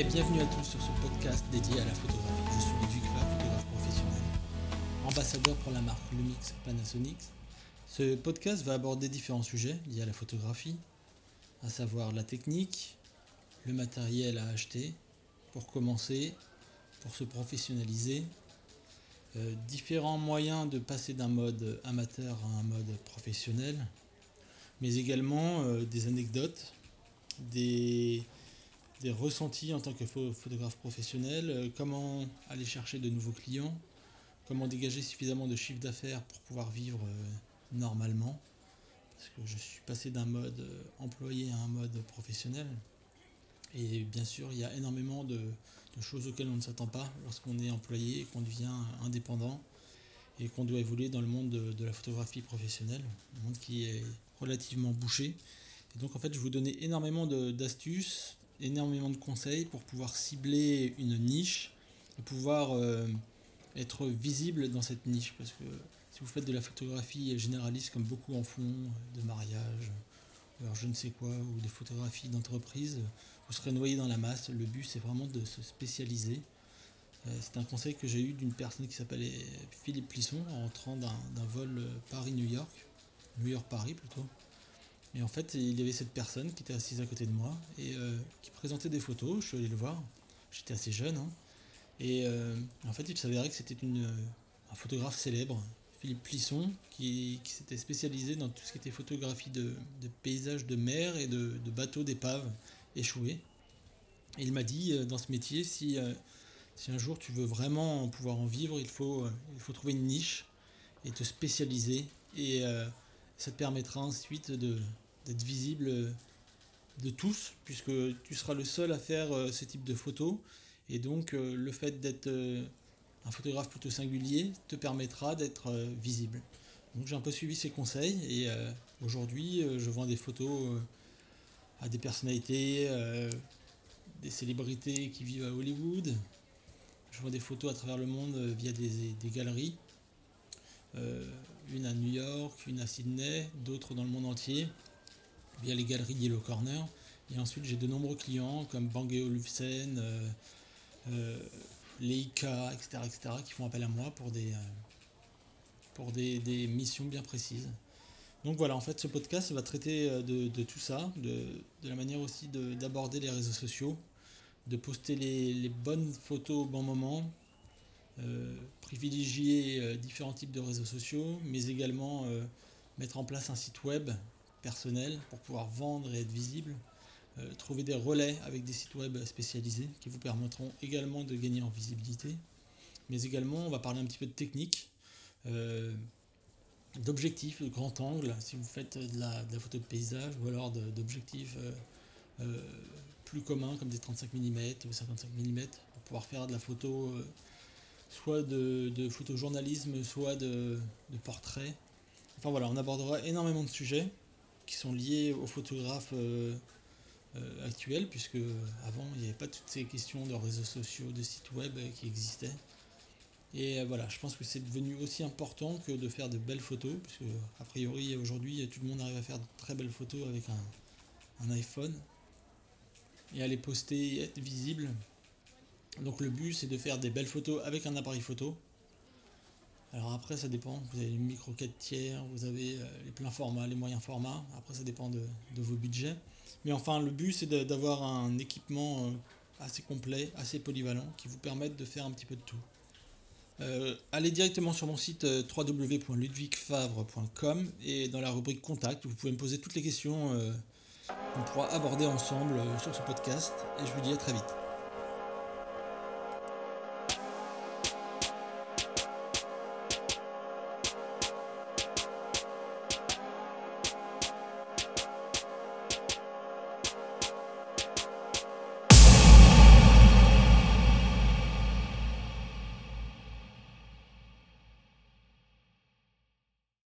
Et bienvenue à tous sur ce podcast dédié à la photographie. Je suis Fa, photographe professionnel, ambassadeur pour la marque Lumix Panasonic. Ce podcast va aborder différents sujets liés à la photographie, à savoir la technique, le matériel à acheter pour commencer, pour se professionnaliser, euh, différents moyens de passer d'un mode amateur à un mode professionnel, mais également euh, des anecdotes, des, des ressentis en tant que photographe professionnel, euh, comment aller chercher de nouveaux clients, comment dégager suffisamment de chiffre d'affaires pour pouvoir vivre normalement, parce que je suis passé d'un mode employé à un mode professionnel. Et bien sûr, il y a énormément de, choses auxquelles on ne s'attend pas lorsqu'on est employé et qu'on devient indépendant et qu'on doit évoluer dans le monde de, la photographie professionnelle, un monde qui est relativement bouché. Et donc en fait, je vous donner énormément d'astuces, énormément de conseils pour pouvoir cibler une niche et pouvoir euh, être visible dans cette niche. Parce que si vous faites de la photographie généraliste comme beaucoup en font, de mariage, alors je ne sais quoi, ou des photographies d'entreprise, vous serez noyé dans la masse. Le but, c'est vraiment de se spécialiser. Euh, c'est un conseil que j'ai eu d'une personne qui s'appelait Philippe Plisson en rentrant d'un vol Paris-New York, New York-Paris plutôt. Et en fait, il y avait cette personne qui était assise à côté de moi et euh, qui présentait des photos. Je suis allé le voir. J'étais assez jeune. Hein. Et euh, en fait, il s'avérait que c'était un photographe célèbre, Philippe Plisson, qui, s'était spécialisé dans tout ce qui était photographie de, paysages de mer et de, bateaux d'épave échoué. Et il m'a dit, euh, dans ce métier, si, euh, si un jour tu veux vraiment pouvoir en vivre, il faut, euh, il faut trouver une niche et te spécialiser. Et ça te permettra ensuite d'être visible de tous, puisque tu seras le seul à faire ce type de photos. Et donc le fait d'être un photographe plutôt singulier te permettra d'être visible. Donc j'ai un peu suivi ses conseils et aujourd'hui je vends des photos à des personnalités, euh, des célébrités qui vivent à Hollywood. Je vois des photos à travers le monde euh, via des, galeries. Euh, une à New York, une à Sydney, d'autres dans le monde entier, via les galeries Yellow Corner. Et ensuite, j'ai de nombreux clients comme Bang Olufsen, Leica, etc., etc., qui font appel à moi pour des, pour des missions bien précises. Donc voilà, en fait, ce podcast va traiter euh, de, tout ça, de, la manière aussi d'aborder les réseaux sociaux, de poster les, bonnes photos au bon moment, euh, privilégier euh, différents types de réseaux sociaux, mais également mettre en place un site web personnel pour pouvoir vendre et être visible, trouver des relais avec des sites web spécialisés qui vous permettront également de gagner en visibilité, mais également on va parler un petit peu de technique d'objectifs de grand angle, si vous faites de la, photo de paysage, ou alors d'objectifs euh, euh, plus communs comme des 35 mm ou 55 mm, pour pouvoir faire de la photo, euh, soit de, photojournalisme, soit de, de portrait. Enfin voilà, on abordera énormément de sujets qui sont liés aux photographes actuels, puisque avant il n'y avait pas toutes ces questions de réseaux sociaux, de sites web qui existaient. Et euh, voilà, je pense que c'est devenu aussi important que de faire de belles photos, puisque a priori aujourd'hui tout le monde arrive à faire de très belles photos avec un, iPhone et à les poster et être visible. Donc le but c'est de faire des belles photos avec un appareil photo. Alors après ça dépend, vous avez une micro 4 tiers, vous avez euh, les pleins formats, les moyens formats, après ça dépend de, de vos budgets. Mais enfin le but c'est d'avoir un équipement euh, assez complet, assez polyvalent, qui vous permette de faire un petit peu de tout. Euh, allez directement sur mon site www.ludwigfavre.com et dans la rubrique contact, vous pouvez me poser toutes les questions qu'on pourra aborder ensemble sur ce podcast. Et je vous dis à très vite.